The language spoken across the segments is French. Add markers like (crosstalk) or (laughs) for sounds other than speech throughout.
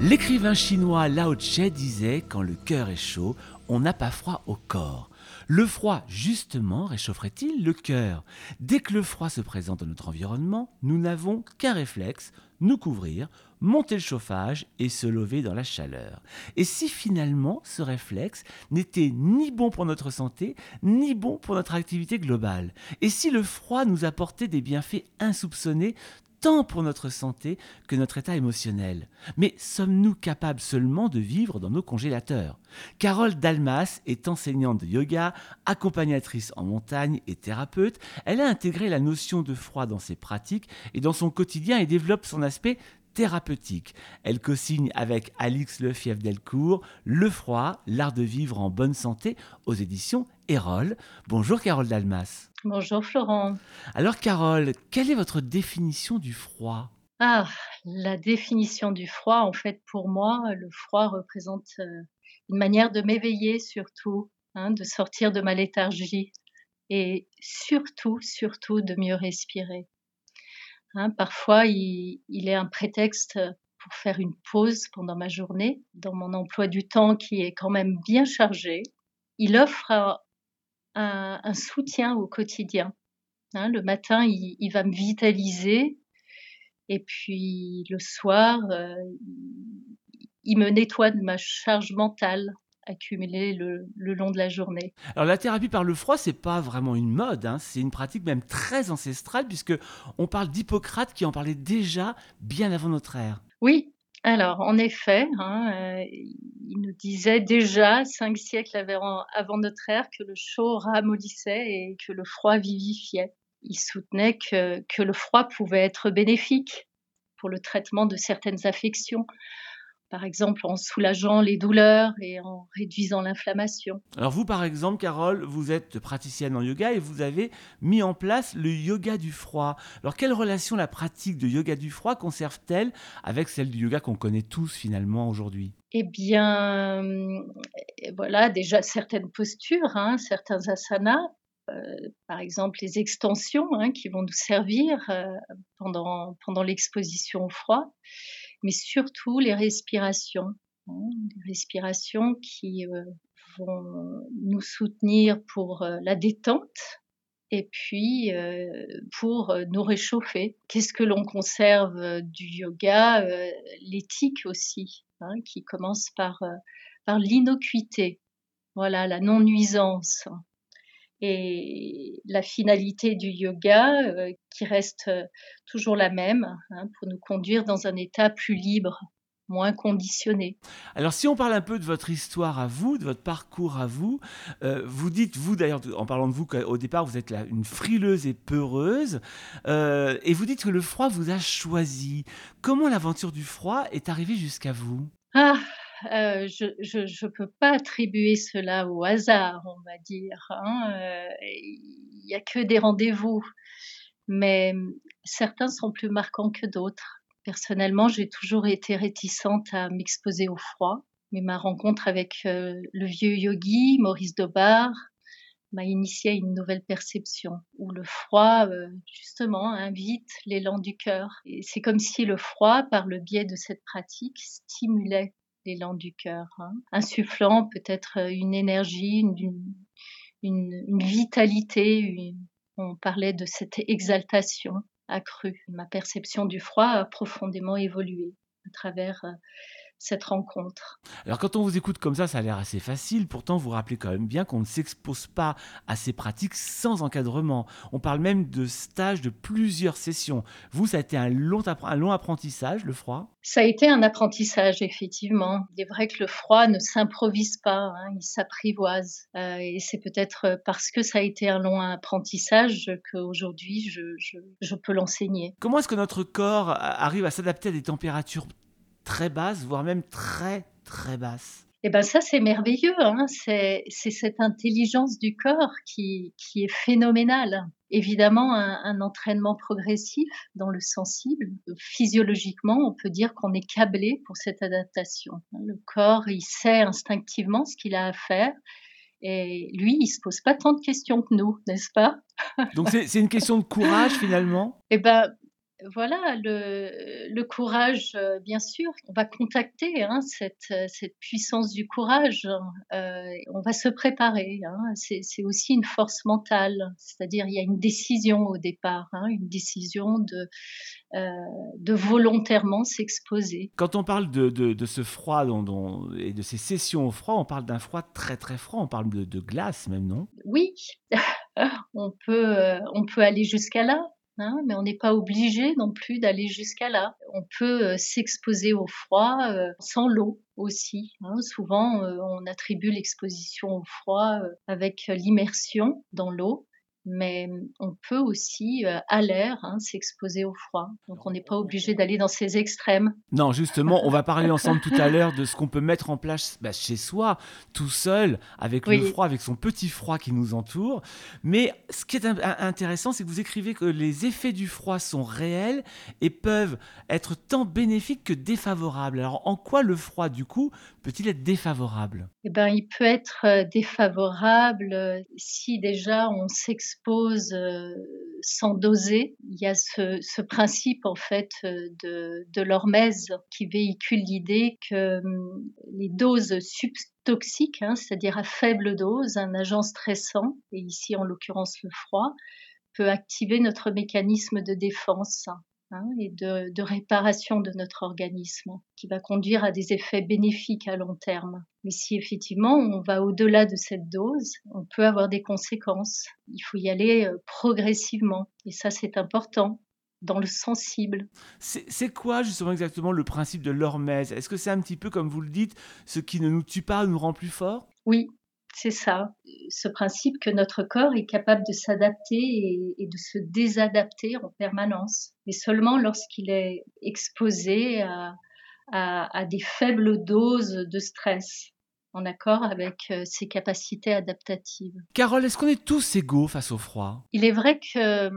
L'écrivain chinois Lao Tse disait Quand le cœur est chaud, on n'a pas froid au corps. Le froid, justement, réchaufferait-il le cœur? Dès que le froid se présente dans notre environnement, nous n'avons qu'un réflexe, nous couvrir, monter le chauffage et se lever dans la chaleur. Et si finalement ce réflexe n'était ni bon pour notre santé, ni bon pour notre activité globale? Et si le froid nous apportait des bienfaits insoupçonnés tant pour notre santé que notre état émotionnel. Mais sommes-nous capables seulement de vivre dans nos congélateurs? Carole Dalmas est enseignante de yoga, accompagnatrice en montagne et thérapeute. Elle a intégré la notion de froid dans ses pratiques et dans son quotidien et développe son aspect thérapeutique. Elle co-signe avec Alix Lefief Delcourt Le froid, l'art de vivre en bonne santé aux éditions Erol. Bonjour Carole Dalmas. Bonjour Florent. Alors Carole, quelle est votre définition du froid? Ah, la définition du froid, en fait, pour moi, le froid représente euh, une manière de m'éveiller surtout, hein, de sortir de ma léthargie et surtout, surtout de mieux respirer. Hein, parfois, il, est un prétexte pour faire une pause pendant ma journée, dans mon emploi du temps qui est quand même bien chargé. Il offre un, soutien au quotidien. Hein, le matin, il, va me vitaliser, et puis le soir, euh, il me nettoie de ma charge mentale accumulé le, long de la journée. Alors la thérapie par le froid, c'est pas vraiment une mode, hein. c'est une pratique même très ancestrale puisque on parle d'Hippocrate qui en parlait déjà bien avant notre ère. Oui, alors en effet, hein, euh, il nous disait déjà cinq siècles avant notre ère que le chaud ramollissait et que le froid vivifiait. Il soutenait que, que le froid pouvait être bénéfique pour le traitement de certaines affections par exemple en soulageant les douleurs et en réduisant l'inflammation. Alors vous, par exemple, Carole, vous êtes praticienne en yoga et vous avez mis en place le yoga du froid. Alors quelle relation la pratique de yoga du froid conserve-t-elle avec celle du yoga qu'on connaît tous finalement aujourd'hui? Eh bien, euh, voilà, déjà certaines postures, hein, certains asanas, euh, par exemple les extensions hein, qui vont nous servir euh, pendant, pendant l'exposition au froid mais surtout les respirations, hein, les respirations qui euh, vont nous soutenir pour euh, la détente et puis euh, pour nous réchauffer. Qu'est-ce que l'on conserve du yoga L'éthique aussi, hein, qui commence par, par l'innocuité, voilà, la non-nuisance. Et la finalité du yoga, euh, qui reste euh, toujours la même, hein, pour nous conduire dans un état plus libre, moins conditionné. Alors si on parle un peu de votre histoire à vous, de votre parcours à vous, euh, vous dites, vous d'ailleurs, en parlant de vous, qu'au départ vous êtes une frileuse et peureuse, et vous dites que le froid vous a choisi. Comment l'aventure du froid est arrivée jusqu'à vous? Ah, euh, je ne peux pas attribuer cela au hasard, on va dire. Hein, euh, il n'y a que des rendez-vous, mais certains sont plus marquants que d'autres. Personnellement, j'ai toujours été réticente à m'exposer au froid, mais ma rencontre avec euh, le vieux yogi Maurice Dobar m'a initié à une nouvelle perception où le froid, justement, invite l'élan du cœur. Et c'est comme si le froid, par le biais de cette pratique, stimulait l'élan du cœur, hein. insufflant peut-être euh, une énergie, une, vitalité. on parlait de cette exaltation accrue. Ma perception du froid a profondément évolué à travers euh, cette rencontre. Alors quand on vous écoute comme ça, ça a l'air assez facile, pourtant vous rappelez quand même bien qu'on ne s'expose pas à ces pratiques sans encadrement. On parle même de stages de plusieurs sessions. Vous, ça a été un long, un long apprentissage, le froid? Ça a été un apprentissage, effectivement. Il est vrai que le froid ne s'improvise pas, hein, il s'apprivoise. Euh, et c'est peut-être parce que ça a été un long apprentissage qu'aujourd'hui je, je, je peux l'enseigner. Comment est-ce que notre corps arrive à s'adapter à des températures très basse, voire même très très basse. Eh ben ça c'est merveilleux, hein. c'est cette intelligence du corps qui, qui est phénoménale. Évidemment, un, entraînement progressif dans le sensible, physiologiquement, on peut dire qu'on est câblé pour cette adaptation. Le corps, il sait instinctivement ce qu'il a à faire. Et lui, il se pose pas tant de questions que nous, n'est-ce pas? Donc c'est une question de courage finalement? Eh ben, voilà, le, le courage, euh, bien sûr, on va contacter hein, cette, euh, cette puissance du courage, euh, on va se préparer. Hein, c'est aussi une force mentale, c'est-à-dire il y a une décision au départ, hein, une décision de, euh, de volontairement s'exposer. Quand on parle de, de, de ce froid dont, dont, et de ces sessions au froid, on parle d'un froid très très froid, on parle de, de glace même, non? Oui, (laughs) on peut, euh, on peut aller jusqu'à là. Hein, mais on n'est pas obligé non plus d'aller jusqu'à là. On peut euh, s'exposer au froid euh, sans l'eau aussi. Hein. Souvent, euh, on attribue l'exposition au froid avec l'immersion dans l'eau mais on peut aussi euh, à l'air hein, s'exposer au froid. Donc on n'est pas obligé d'aller dans ces extrêmes. Non, justement, on va parler ensemble tout à (laughs) l'heure de ce qu'on peut mettre en place bah, chez soi, tout seul, avec oui. le froid, avec son petit froid qui nous entoure. Mais ce qui est intéressant, c'est que vous écrivez que les effets du froid sont réels et peuvent être tant bénéfiques que défavorables. Alors en quoi le froid, du coup, peut-il être défavorable? Eh bien, il peut être euh, défavorable euh, si déjà on s'expose expose euh, sans doser. Il y a ce, principe en fait de, de l'hormèse qui véhicule l'idée que hum, les doses subtoxiques, hein, c'est-à-dire à faible dose, un agent stressant, et ici en l'occurrence le froid, peut activer notre mécanisme de défense hein, et de, de, réparation de notre organisme, qui va conduire à des effets bénéfiques à long terme. Mais si effectivement on va au-delà de cette dose, on peut avoir des conséquences. Il faut y aller euh, progressivement, et ça c'est important dans le sensible. C'est quoi justement exactement le principe de l'hormèse? Est-ce que c'est un petit peu comme vous le dites, ce qui ne nous tue pas nous rend plus fort Oui, c'est ça, ce principe que notre corps est capable de s'adapter et, et, de se désadapter en permanence, mais seulement lorsqu'il est exposé à, à, à, des faibles doses de stress en accord avec euh, ses capacités adaptatives. Carole, est-ce qu'on est tous égaux face au froid? Il est vrai qu'on euh,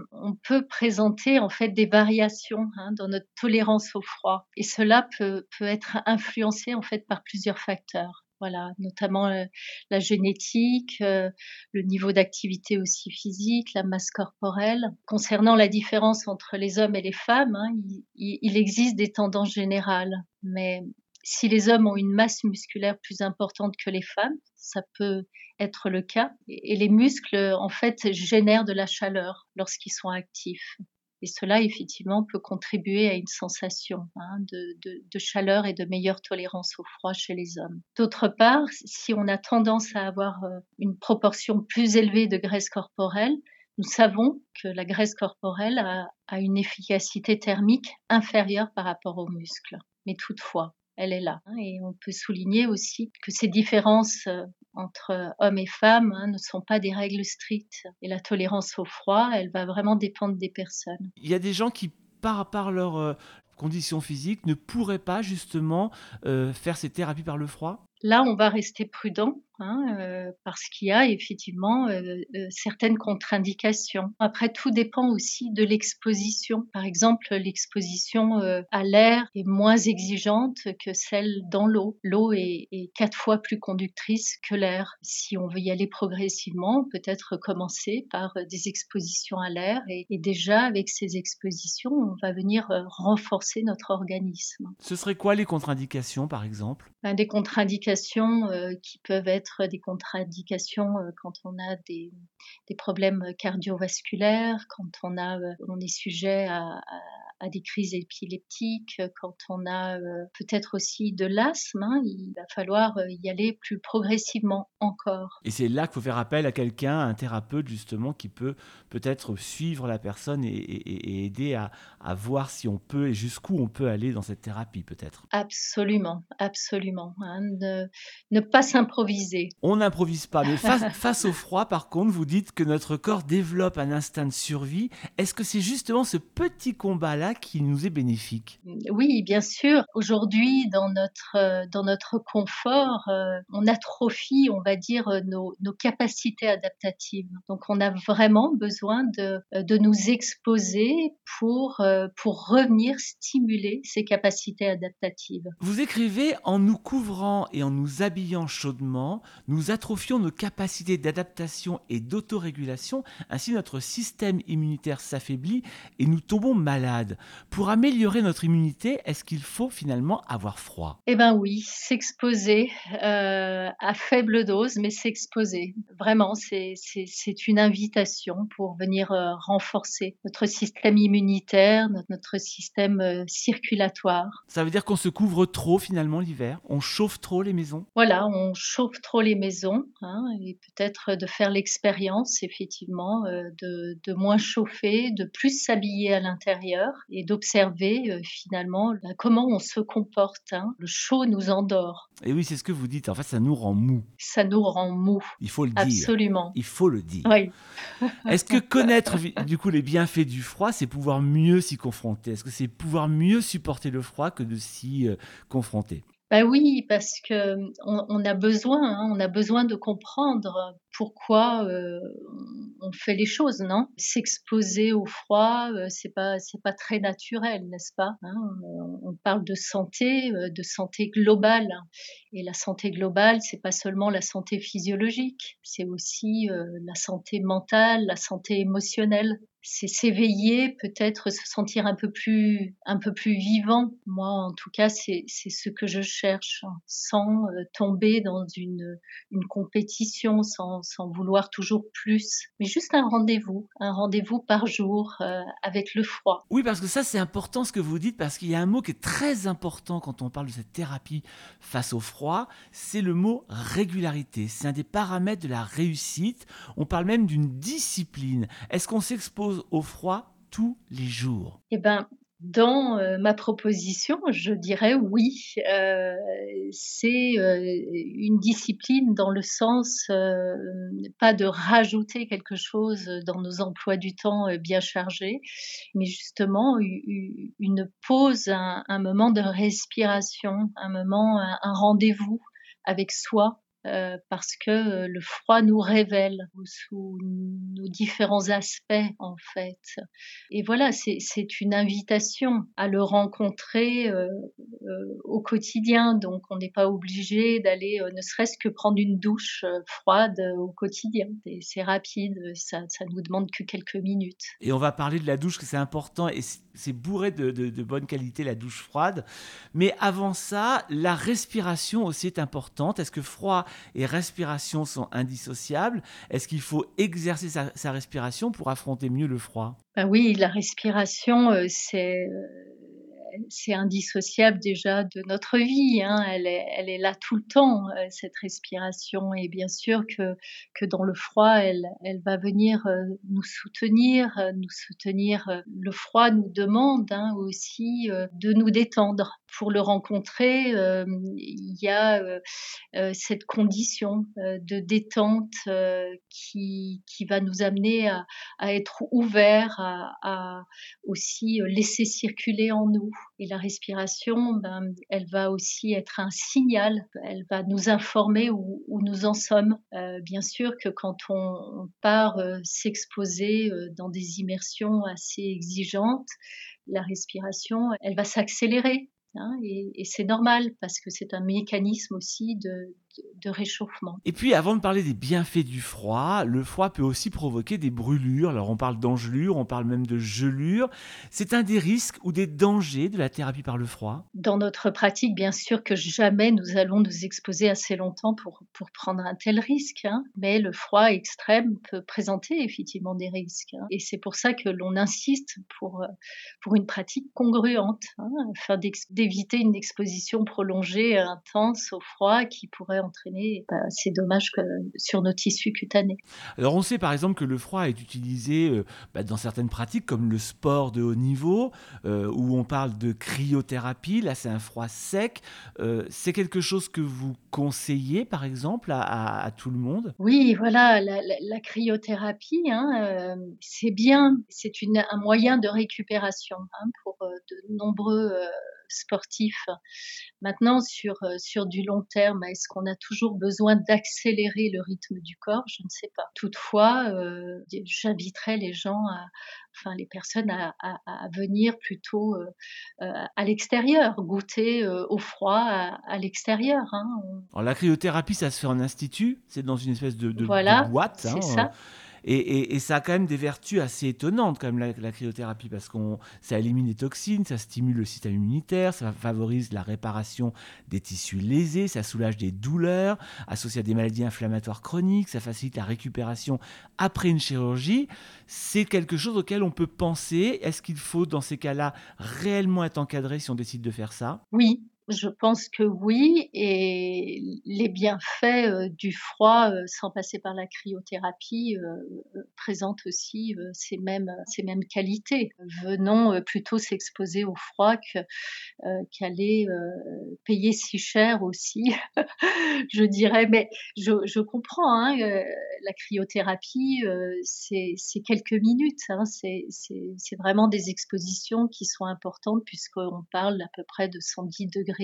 peut présenter en fait des variations hein, dans notre tolérance au froid. Et cela peut, peut être influencé en fait par plusieurs facteurs voilà, notamment euh, la génétique, euh, le niveau d'activité aussi physique, la masse corporelle. Concernant la différence entre les hommes et les femmes, hein, il, il, existe des tendances générales, mais si les hommes ont une masse musculaire plus importante que les femmes, ça peut être le cas, et les muscles en fait génèrent de la chaleur lorsqu'ils sont actifs. Et cela, effectivement, peut contribuer à une sensation hein, de, chaleur et de meilleure tolérance au froid chez les hommes. D'autre part, si on a tendance à avoir euh, une proportion plus élevée de graisse corporelle, nous savons que la graisse corporelle a une efficacité thermique inférieure par rapport aux muscles. Mais toutefois, elle est là. Hein, et on peut souligner aussi que ces différences euh, entre hommes et femmes hein, ne sont pas des règles strictes. Et la tolérance au froid, elle va vraiment dépendre des personnes. Il y a des gens qui, par, par leur euh, condition physique, ne pourraient pas justement euh, faire ces thérapies par le froid? Là, on va rester prudent hein, euh, parce qu'il y a effectivement euh, euh, certaines contre-indications. Après, tout dépend aussi de l'exposition. Par exemple, l'exposition à l'air est moins exigeante que celle dans l'eau. L'eau est, est, quatre fois plus conductrice que l'air. Si on veut y aller progressivement, peut-être commencer par des expositions à l'air et, et, déjà avec ces expositions, on va venir renforcer notre organisme. Ce serait quoi les contre-indications, par exemple? Ben, Des contre-indications euh, qui peuvent être des contre-indications euh, quand on a des, des, problèmes cardiovasculaires, quand on, a, euh, on est sujet à, à, à, des crises épileptiques, quand on a euh, peut-être aussi de l'asthme, hein, il va falloir euh, y aller plus progressivement encore. Et c'est là qu'il faut faire appel à quelqu'un, un thérapeute justement, qui peut peut-être suivre la personne et, et, et aider à, à, voir si on peut et jusqu'où on peut aller dans cette thérapie peut-être. Absolument, absolument. Hein, ne, ne pas s'improviser. On n'improvise pas, mais face, (laughs) face au froid, par contre, vous dites que notre corps développe un instinct de survie. Est-ce que c'est justement ce petit combat-là qui nous est bénéfique? Oui, bien sûr. Aujourd'hui, dans notre, dans notre confort, euh, on atrophie, on va dire, nos, nos, capacités adaptatives. Donc, on a vraiment besoin de, de nous exposer pour, euh, pour revenir stimuler ces capacités adaptatives. Vous écrivez en nous couvrant et en nous habillant chaudement, nous atrophions nos capacités d'adaptation et d'autorégulation, ainsi notre système immunitaire s'affaiblit et nous tombons malades. Pour améliorer notre immunité, est-ce qu'il faut finalement avoir froid? Eh bien oui, s'exposer euh, à faible dose, mais s'exposer. Vraiment, c'est une invitation pour venir euh, renforcer notre système immunitaire, notre, système euh, circulatoire. Ça veut dire qu'on se couvre trop finalement l'hiver? On chauffe trop les maisons? Voilà, on chauffe trop les maisons hein, et peut-être de faire l'expérience effectivement de, de, moins chauffer, de plus s'habiller à l'intérieur et d'observer finalement bah, comment on se comporte. Hein. Le chaud nous endort. Et oui, c'est ce que vous dites. En fait, ça nous rend mou. Ça nous rend mou. Il faut le dire. Absolument. Il faut le dire. Oui. (laughs) Est-ce que connaître du coup les bienfaits du froid, c'est pouvoir mieux s'y confronter? Est-ce que c'est pouvoir mieux supporter le froid que de s'y euh, confronter? Bah oui, parce que on, a besoin, hein, on a besoin de comprendre pourquoi euh, on fait les choses, non? S'exposer au froid, euh, c'est pas c'est pas très naturel, n'est-ce pas? Hein On parle de santé, euh, de santé globale, et la santé globale, c'est pas seulement la santé physiologique, c'est aussi la santé mentale, la santé émotionnelle c'est s'éveiller, peut-être se sentir un peu plus, un peu plus vivant. Moi, en tout cas, c'est ce que je cherche, hein, sans euh, tomber dans une, une compétition, sans, sans vouloir toujours plus, mais juste un rendez-vous, un rendez-vous par jour euh, avec le froid. Oui, parce que ça, c'est important ce que vous dites, parce qu'il y a un mot qui est très important quand on parle de cette thérapie face au froid, c'est le mot régularité. C'est un des paramètres de la réussite. On parle même d'une discipline. Est-ce qu'on s'expose au froid tous les jours Eh ben, dans euh, ma proposition, je dirais oui. Euh, c'est euh, une discipline dans le sens pas de rajouter quelque chose dans nos emplois du temps bien chargés, mais justement une pause, un, moment de respiration, un moment, un rendez-vous avec soi euh, parce que euh, le froid nous révèle sous nos différents aspects en fait. Et voilà, c'est une invitation à le rencontrer euh, au quotidien. Donc on n'est pas obligé d'aller, ne serait-ce que prendre une douche froide au quotidien. C'est rapide, ça, ça nous demande que quelques minutes. Et on va parler de la douche, que c'est important c'est bourré de, de bonne qualité la douche froide. Mais avant ça, la respiration aussi est importante. Est-ce que froid et respiration sont indissociables? Est-ce qu'il faut exercer sa, respiration pour affronter mieux le froid? Ben Oui, la respiration, euh, c'est euh, c'est indissociable déjà de notre vie. Hein. Elle, est, là tout le temps, euh, cette respiration. Et bien sûr que, dans le froid, elle, elle va venir euh, nous soutenir, euh, nous soutenir. Le froid nous demande hein, aussi de nous détendre. Pour le rencontrer, il y a cette condition de détente qui, qui va nous amener à, être ouverts, à, aussi laisser circuler en nous et la respiration, ben, elle va aussi être un signal, elle va nous informer où, nous en sommes. Euh, bien sûr que quand on, part euh, s'exposer euh, dans des immersions assez exigeantes, la respiration, elle va s'accélérer. Hein, et, c'est normal parce que c'est un mécanisme aussi de, de, réchauffement. Et puis avant de parler des bienfaits du froid, le froid peut aussi provoquer des brûlures. Alors on parle d'engelure, on parle même de gelure. C'est un des risques ou des dangers de la thérapie par le froid? Dans notre pratique, bien sûr que jamais nous allons nous exposer assez longtemps pour, pour prendre un tel risque. Hein. Mais le froid extrême peut présenter effectivement des risques. Hein. Et c'est pour ça que l'on insiste pour, pour une pratique congruente, hein, afin d'éviter une exposition prolongée et intense au froid qui pourrait entraîner bah, ces dommages que, sur nos tissus cutanés. Alors on sait par exemple que le froid est utilisé euh, bah, dans certaines pratiques comme le sport de haut niveau, euh, où on parle de cryothérapie, là c'est un froid sec. Euh, c'est quelque chose que vous conseillez par exemple à, tout le monde? Oui, voilà, la, cryothérapie, hein, c'est bien, c'est un moyen de récupération hein, pour de nombreux sportifs. Maintenant, sur, sur du long terme, est-ce qu'on a toujours besoin d'accélérer le rythme du corps Je ne sais pas. Toutefois, euh, j'inviterais les gens à, enfin les personnes à, venir plutôt euh, euh, à l'extérieur, goûter au froid à, l'extérieur. Hein. Alors la cryothérapie, ça se fait en institut, c'est dans une espèce de, de, voilà, boîte. C'est hein, ça. Et, ça a quand même des vertus assez étonnantes, comme la, cryothérapie, parce que ça élimine les toxines, ça stimule le système immunitaire, ça favorise la réparation des tissus lésés, ça soulage des douleurs associées à des maladies inflammatoires chroniques, ça facilite la récupération après une chirurgie. C'est quelque chose auquel on peut penser. Est-ce qu'il faut, dans ces cas-là, réellement être encadré si on décide de faire ça? Oui, je pense que oui, et les bienfaits euh, du froid, euh, sans passer par la cryothérapie, euh, présentent aussi ces mêmes, ces mêmes qualités. Venons plutôt s'exposer au froid qu'aller payer si cher aussi, (laughs) je dirais. Mais je, comprends, hein, la cryothérapie, c'est quelques minutes, hein, c'est vraiment des expositions qui sont importantes puisqu'on parle à peu près de 110 degrés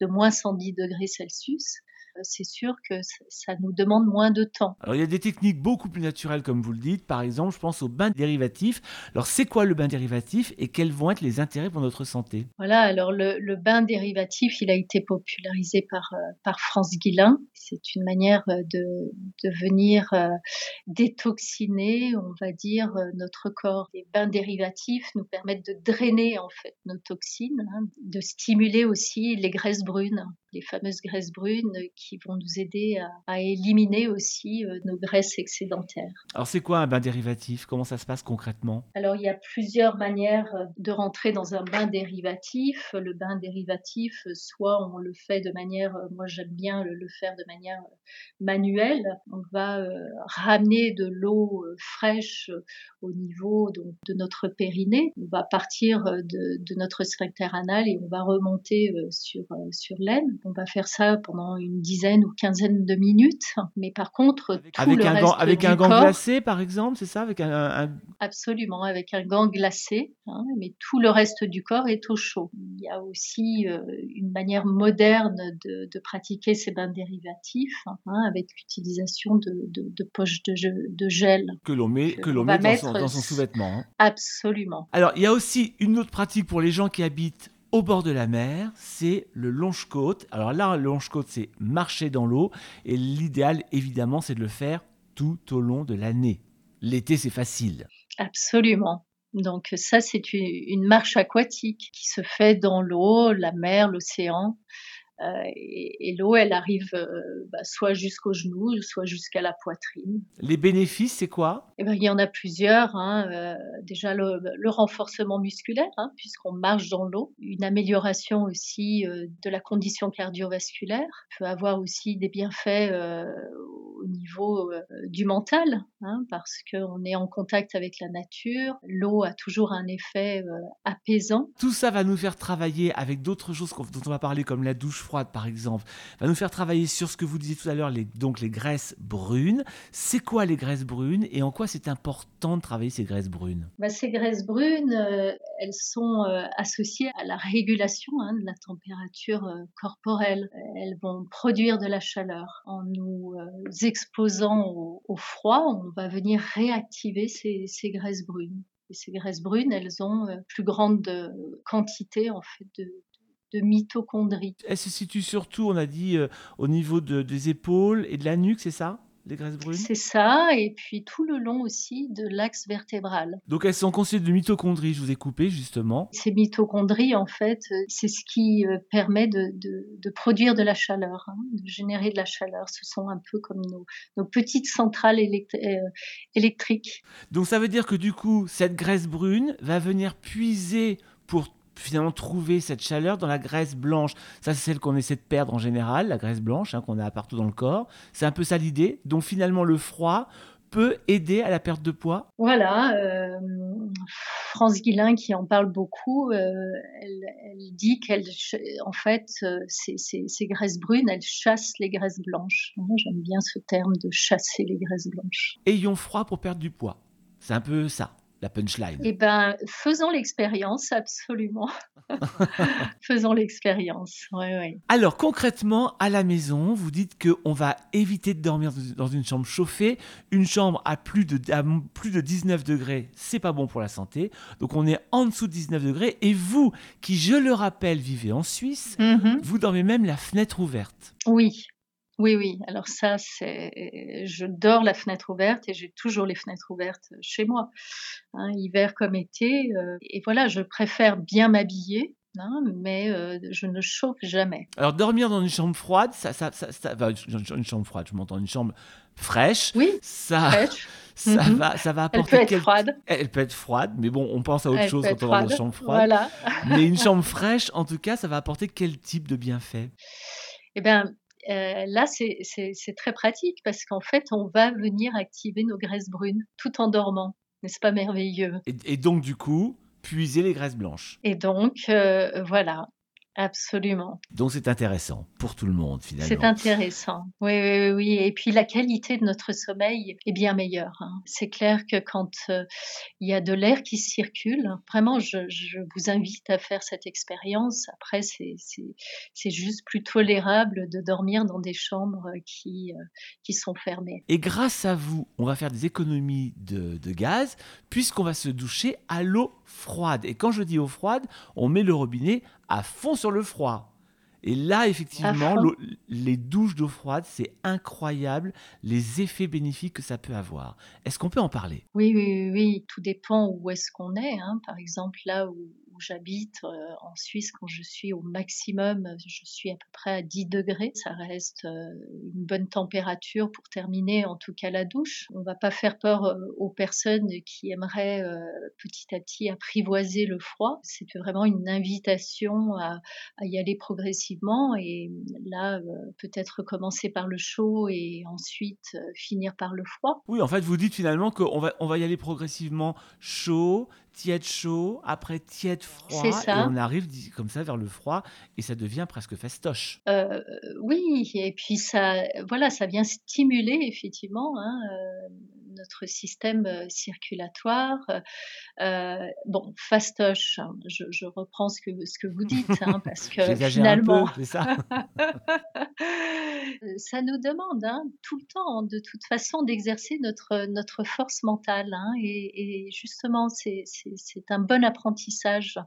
de moins 110 degrés Celsius. Euh, c'est sûr que ça nous demande moins de temps. Alors il y a des techniques beaucoup plus naturelles comme vous le dites. Par exemple, je pense au bain dérivatif. Alors c'est quoi le bain dérivatif et quels vont être les intérêts pour notre santé? Voilà, alors le, bain dérivatif, il a été popularisé par, euh, par France Guillain. C'est une manière euh, de, de venir détoxiner, on va dire, notre corps. Les bains dérivatifs nous permettent de drainer en fait nos toxines, hein, de stimuler aussi les graisses brunes les fameuses graisses brunes qui vont nous aider à, éliminer aussi euh, nos graisses excédentaires. Alors c'est quoi un bain dérivatif? Comment ça se passe concrètement? Alors il y a plusieurs manières euh, de rentrer dans un bain dérivatif. Le bain dérivatif, euh, soit on le fait de manière, moi j'aime bien le, faire de manière manuelle. On va ramener de l'eau fraîche au niveau donc, de notre périnée. On va partir de, de notre sphincter anal et on va remonter sur, sur l'aine on va faire ça pendant une dizaine ou quinzaine de minutes. Mais par contre, tout avec le un reste gant, avec un gant glacé, par exemple, c'est ça, avec un, absolument avec un gant glacé. Hein, mais tout le reste du corps est au chaud. Il y a aussi euh, une manière moderne de, pratiquer ces bains dérivatifs hein, avec l'utilisation de, poches de, gel que l'on met que l'on met dans son, sous-vêtement. Hein. Absolument. Alors il y a aussi une autre pratique pour les gens qui habitent au bord de la mer, c'est le longe-côte. Alors là, le longe-côte, c'est marcher dans l'eau. Et l'idéal, évidemment, c'est de le faire tout au long de l'année. L'été, c'est facile. Absolument. Donc ça, c'est une marche aquatique qui se fait dans l'eau, la mer, l'océan. Euh, et, l'eau, elle arrive euh, bah, soit jusqu'aux genoux, soit jusqu'à la poitrine. Les bénéfices, c'est quoi? Eh ben, Il y en a plusieurs. Hein. Euh, déjà, le, renforcement musculaire, hein, puisqu'on marche dans l'eau. Une amélioration aussi de la condition cardiovasculaire. peut avoir aussi des bienfaits au niveau du mental, hein, parce qu'on est en contact avec la nature. L'eau a toujours un effet apaisant. Tout ça va nous faire travailler avec d'autres choses dont on va parler, comme la douche froide par exemple, va nous faire travailler sur ce que vous disiez tout à l'heure, les, donc les graisses brunes. C'est quoi les graisses brunes et en quoi c'est important de travailler ces graisses brunes? Bah, Ces graisses brunes, euh, elles sont euh, associées à la régulation hein, de la température euh, corporelle. Elles vont produire de la chaleur. En nous exposant au, froid, on va venir réactiver ces, graisses brunes. Et ces graisses brunes, elles ont plus grande quantité en fait de, mitochondries. Elle se situe surtout, on a dit, euh, au niveau des épaules et de la nuque, c'est ça? Les graisses brunes? C'est ça, et puis tout le long aussi de l'axe vertébral. Donc elles sont constituées de mitochondries, je vous ai coupé justement. Ces mitochondries, en fait, euh, c'est ce qui euh, permet de, produire de la chaleur, hein, de générer de la chaleur. Ce sont un peu comme nos, petites centrales électriques. Donc ça veut dire que du coup, cette graisse brune va venir puiser pour finalement trouver cette chaleur dans la graisse blanche. Ça, c'est celle qu'on essaie de perdre en général, la graisse blanche hein, qu'on a partout dans le corps. C'est un peu ça l'idée. Donc finalement, le froid peut aider à la perte de poids Voilà, euh, France Guillain qui en parle beaucoup, euh, elle, dit qu'elle, en fait, euh, ces, ces, graisses brunes, elles chassent les graisses blanches. J'aime bien ce terme de chasser les graisses blanches. Ayons froid pour perdre du poids. C'est un peu ça la punchline. Eh ben, faisons l'expérience, absolument. (laughs) faisons l'expérience. Ouais, ouais. Alors concrètement, à la maison, vous dites qu'on va éviter de dormir dans une chambre chauffée. Une chambre à plus de, à plus de 19 degrés, c'est pas bon pour la santé. Donc on est en dessous de 19 degrés. Et vous, qui je le rappelle, vivez en Suisse, Mhm. vous dormez même la fenêtre ouverte. Oui, oui, oui. Alors ça, c'est, je dors la fenêtre ouverte et j'ai toujours les fenêtres ouvertes chez moi, hein, hiver comme été. euh, et voilà, je préfère bien m'habiller, hein, mais euh, je ne chauffe jamais. Alors dormir dans une chambre froide, ça, ça, ça, ça- enfin, une chambre froide, je m'entends, une chambre fraîche, Oui, ça, fraîche. (laughs) ça Mhm. va, ça va Elle apporter peut être froide. Elle peut être froide, mais bon, on pense à autre Elle chose quand on va dans une chambre froide. Voilà. Mais une (laughs) chambre fraîche, en tout cas, ça va apporter quel type de bienfait? Eh bien, euh, là, c'est très pratique parce qu'en fait, on va venir activer nos graisses brunes tout en dormant. N'est-ce pas merveilleux? Et, et donc, du coup, puiser les graisses blanches. Et donc, euh, voilà, absolument. Donc, c'est intéressant pour tout le monde, C'est finalement. intéressant. Oui, oui, oui. Et puis, la qualité de notre sommeil est bien meilleure. hein. C'est clair que quand euh, il y a de l'air qui circule, vraiment, je, je vous invite à faire cette expérience. Après, c'est c'est- c'est juste plus tolérable de dormir dans des chambres qui, euh, qui sont fermées. Et grâce à vous, on va faire des économies de, de gaz, puisqu'on va se doucher à l'eau froide. Et quand je dis eau froide, on met le robinet à fond sur le froid. Et là, effectivement, les douches d'eau froide, c'est incroyable les effets bénéfiques que ça peut avoir. Est-ce qu'on peut en parler? Oui, oui, oui, oui, tout dépend où est-ce qu'on est. hein. Par exemple, là où, où j'habite euh, en Suisse, quand je suis au maximum, je suis à peu près à 10 degrés. Ça reste euh, une bonne température pour terminer, en tout cas, la douche. On va pas faire peur euh, aux personnes qui aimeraient petit à petit apprivoiser le froid. C'est vraiment une invitation à, y aller progressivement et là, peut-être commencer par le chaud et ensuite finir par le froid. Oui, en fait, vous dites finalement qu'on va, on va y aller progressivement chaud, tiède chaud, après tiède froid, et on arrive comme ça vers le froid, et ça devient presque fastoche. Euh, oui, et puis ça, voilà, ça vient stimuler effectivement hein, euh, notre système euh, circulatoire. Euh, bon, fastoche, hein, je, je reprends ce que, ce que vous dites, hein, (laughs) parce que finalement, peu, ça (laughs) ça nous demande tout le temps, de toute façon, d'exercer notre, notre force mentale. et, et justement, c'est c'est- un bon apprentissage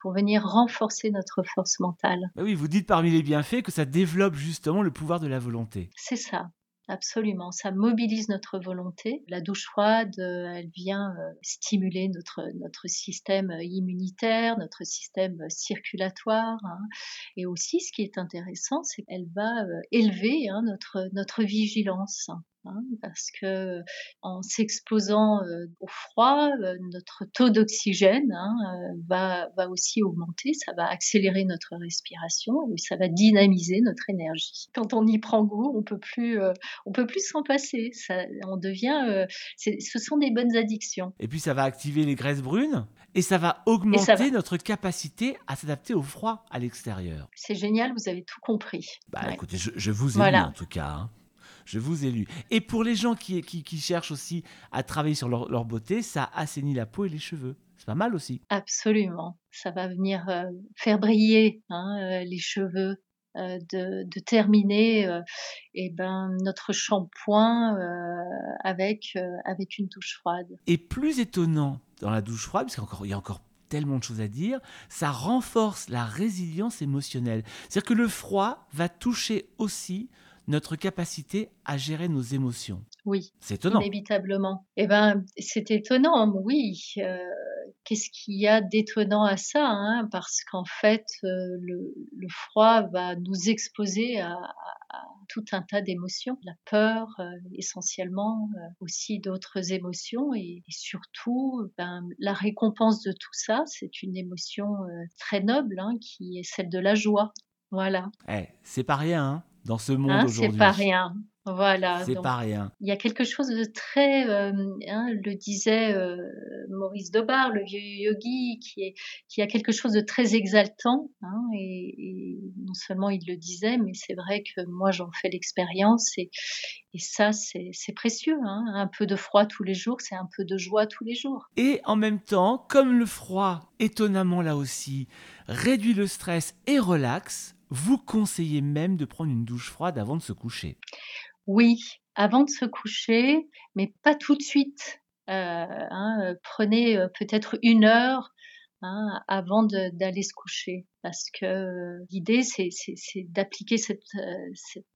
pour venir renforcer notre force mentale. Bah oui, vous dites parmi les bienfaits que ça développe justement le pouvoir de la volonté. C'est ça, absolument. Ça mobilise notre volonté. La douche froide, euh, elle vient euh, stimuler notre, notre système euh, immunitaire, notre système circulatoire. hein. Et aussi, ce qui est intéressant, c'est qu'elle va élever hein, notre, notre vigilance. Hein, parce que en s'exposant euh, au froid, euh, notre taux d'oxygène hein, euh, va, va aussi augmenter, ça va accélérer notre respiration et ça va dynamiser notre énergie. Quand on y prend goût, on peut plus, on peut plus s'en passer. Ça, on devient, ce sont des bonnes addictions. Et puis ça va activer les graisses brunes, et ça va augmenter ça va- notre capacité à s'adapter au froid à l'extérieur. C'est génial, vous avez tout compris. Bah Ouais. écoutez, je, je vous ai lu Voilà. en tout cas. hein. Je vous ai lu. Et pour les gens qui, qui, qui cherchent aussi à travailler sur leur, leur beauté, ça assainit la peau et les cheveux. C'est pas mal aussi. Absolument. Ça va venir euh, faire briller hein, euh, les cheveux, euh, de, de terminer eh ben, notre shampoing avec, avec une douche froide. Et plus étonnant dans la douche froide, parce qu'il y a encore tellement de choses à dire, ça renforce la résilience émotionnelle. C'est-à-dire que le froid va toucher aussi notre capacité à gérer nos émotions. Oui, C'est étonnant. inévitablement. Eh ben, c'est étonnant, oui. Euh, Qu'est-ce qu'il y a d'étonnant à ça hein? Parce qu'en fait, euh, le, le froid va nous exposer à, tout un tas d'émotions, la peur euh, essentiellement, aussi d'autres émotions, et, et surtout, ben, la récompense de tout ça, c'est une émotion très noble, hein, qui est celle de la joie. Voilà, Eh, c'est pas rien hein, dans ce monde hein, c'est aujourd'hui. pas rien. Voilà, C'est pas rien. il y a quelque chose de très, hem, hein, le disait, heu, Maurice Dobar, le vieux yogi, qui est qui a quelque chose de très exaltant, hein et et non seulement il le disait, mais c'est vrai que moi j'en fais l'expérience et et ça c'est c'est précieux, hein. Un peu de froid tous les jours, c'est un peu de joie tous les jours. Et en même temps, comme le froid, étonnamment là aussi, réduit le stress et relaxe, vous conseillez même de prendre une douche froide avant de se coucher. Oui, avant de se coucher, mais pas tout de suite. Heu, hein, heu, prenez, heu, peut-être 1 heure, hein, avant d'aller se coucher. Parce que, l'idée c'est d'appliquer cette,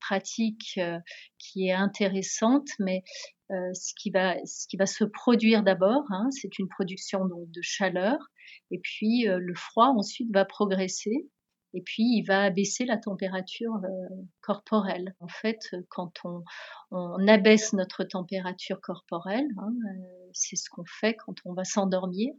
pratique, qui est intéressante, mais, ce qui va se produire d'abord, hein, c'est une production de chaleur et puis, le froid ensuite va progresser et puis il va abaisser la température, heu, corporelle. En fait, heu, quand on abaisse notre température corporelle, hein, heu, c'est ce qu'on fait quand on va s'endormir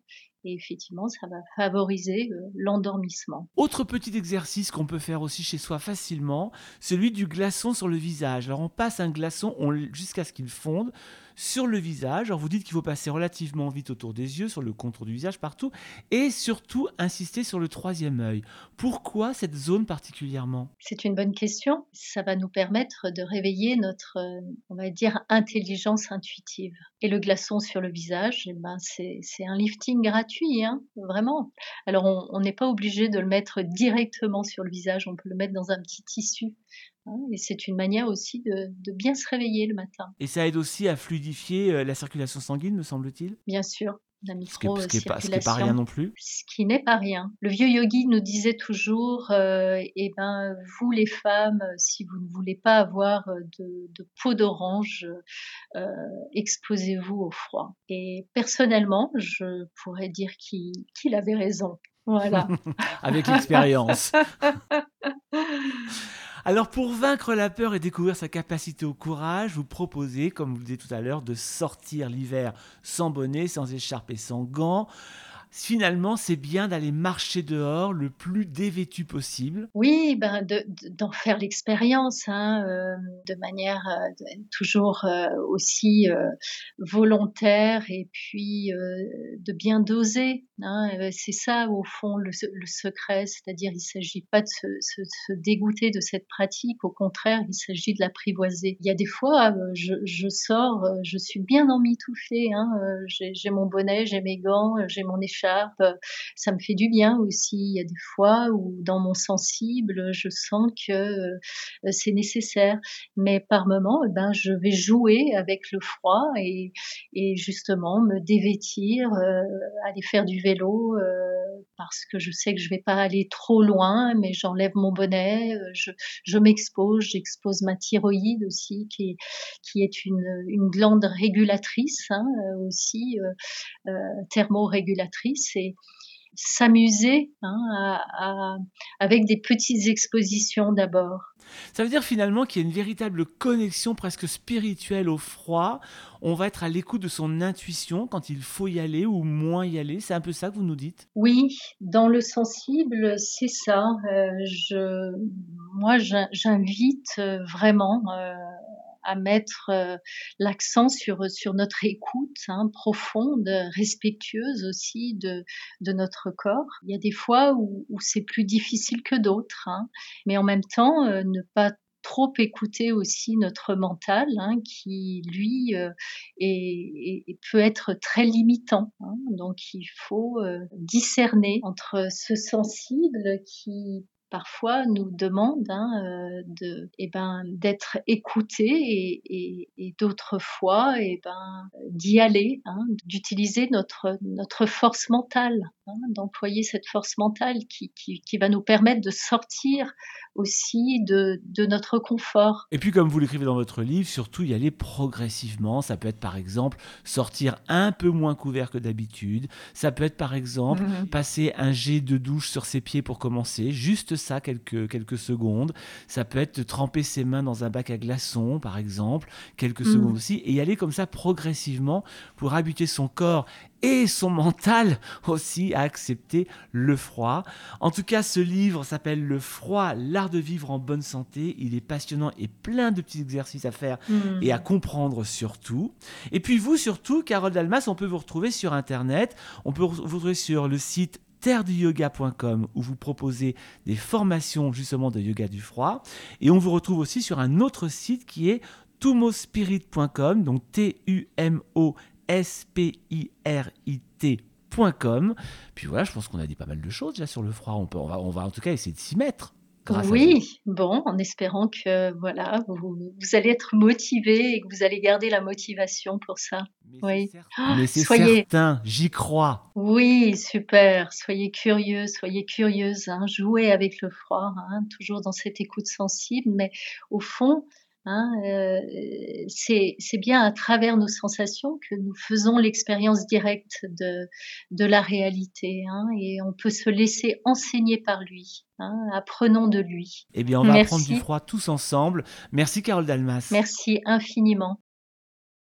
et effectivement ça va favoriser, l'endormissement. Autre petit exercice qu'on peut faire aussi chez soi facilement, celui du glaçon sur le visage. Alors on passe un glaçon jusqu'à ce qu'il fonde sur le visage. Alors vous dites qu'il faut passer relativement vite autour des yeux, sur le contour du visage, partout et surtout insister sur le troisième œil. Pourquoi cette zone particulièrement? C'est une bonne question. Ça va nous permettre de réveiller notre, heu, on va dire intelligence intuitive et le glaçon sur le visage et ben, c'est un lifting gratuit, hein, vraiment. Alors on n'est pas obligé de le mettre directement sur le visage, on peut le mettre dans un petit tissu, et c'est une manière aussi de de bien se réveiller le matin. Et ça aide aussi à fluidifier, heu, la circulation sanguine, me semble-t-il? Bien sûr, la p ce qui est pas rien non plus. ce qui n'est pas rien. Le vieux yogi nous disait toujours, heu: «Et ben, vous les femmes, si vous ne voulez pas avoir, heu, de de peau d'orange, exposez-vous au froid» et personnellement, je pourrais dire qu'il qu'il avait raison. Voilà. (laughs) Avec l'expérience. (laughs) Alors pour vaincre la peur et découvrir sa capacité au courage, vous proposez, comme vous le disiez tout à l'heure, de sortir l'hiver sans bonnet, sans écharpe et sans gants. Finalement, c'est bien d'aller marcher dehors le plus dévêtu possible? Oui, ben, de de d'en faire l'expérience, hein, hem, de manière, de toujours, heu, aussi, volontaire et puis, de bien doser, hein, c'est ça au fond le se le secret. C'est-à-dire il s'agit pas de se dégoûter de cette pratique, au contraire, il s'agit de l'apprivoiser. Il y a des fois, je sors, je suis bien emmitouflée, hein, j'ai mon bonnet, j'ai mes gants, j'ai mon écharpe, ça me fait du bien aussi. Il y a des fois où dans mon sensible, je sens que, heu, c'est nécessaire. Mais par moments, et ben, je vais jouer avec le froid et justement me dévêtir, heu, aller faire du vélo, heu, parce que je sais que je vais pas aller trop loin, mais j'enlève mon bonnet, je m'expose, j'expose ma thyroïde aussi qui est une, glande régulatrice, hein, aussi, heu, et s'amuser, hein, avec des petites expositions d'abord. Ça veut dire finalement qu'il y a une véritable connexion presque spirituelle au froid. On va être à l'écoute de son intuition quand il faut y aller ou moins y aller, c'est un peu ça que vous nous dites? Oui, dans le sensible, c'est ça. Heu, je moi j'in j'invite, heu, vraiment, heu, à mettre, heu, l'accent sur, sur notre écoute, hein, profonde, respectueuse aussi de de notre corps. Il y a des fois où c'est plus difficile que d'autres, hein, mais en même temps, heu, ne pas trop écouter aussi notre mental, hein, qui lui, heu, est peut être très limitant. Donc il faut, discerner entre ce sensible qui parfois nous demande, hein, heu, de et ben, d'être écouté et d'autres fois et ben, d'y aller, hein, d'utiliser notre notre force mentale, hein, d'employer cette force mentale qui qui qui va nous permettre de sortir aussi de de notre confort. Et puis comme vous l'écrivez dans votre livre, surtout y aller progressivement. Ça peut être par exemple sortir un peu moins couvert que d'habitude. Ça peut être par exemple Mmh mh. passer un jet de douche sur ses pieds pour commencer, juste ça quelques quelques secondes. Ça peut être tremper ses mains dans un bac à glaçons par exemple, quelques secondes Mmh. aussi et y aller comme ça progressivement pour habituer son corps et son mental aussi à accepter le froid. En tout cas, ce livre s'appelle Le froid, l'art de vivre en bonne santé. Il est passionnant et plein de petits exercices à faire Hmm. et à comprendre surtout. Et puis vous surtout, Carole Dalmas, on peut vous retrouver sur Internet. On peut vous retrouver sur le site terreduyoga.com où vous proposez des formations justement de yoga du froid. Et on vous retrouve aussi sur un autre site qui est tumospirit.com, donc T-U-M-O-S-P-I-R-I-T.com. Puis voilà, je pense qu'on a dit pas mal de choses déjà sur le froid. On, peut, on, va, on va en tout cas essayer de s'y mettre. grâce. Oui, bon, en espérant que voilà, vous, vous allez être motivé et que vous allez garder la motivation pour ça. Mais Oui. c'est certain, soyez- certain, j'y crois. Oui, super. Soyez curieux, soyez curieuse. Hein, jouez avec le froid, hein, toujours dans cette écoute sensible. Mais au fond, hein, euh, c'est bien à travers nos sensations que nous faisons l'expérience directe de, de la réalité. Hein, et on peut se laisser enseigner par lui. Hein, apprenons de lui. Eh bien, on va Merci. apprendre du froid tous ensemble. Merci, Carole Dalmas. Merci infiniment.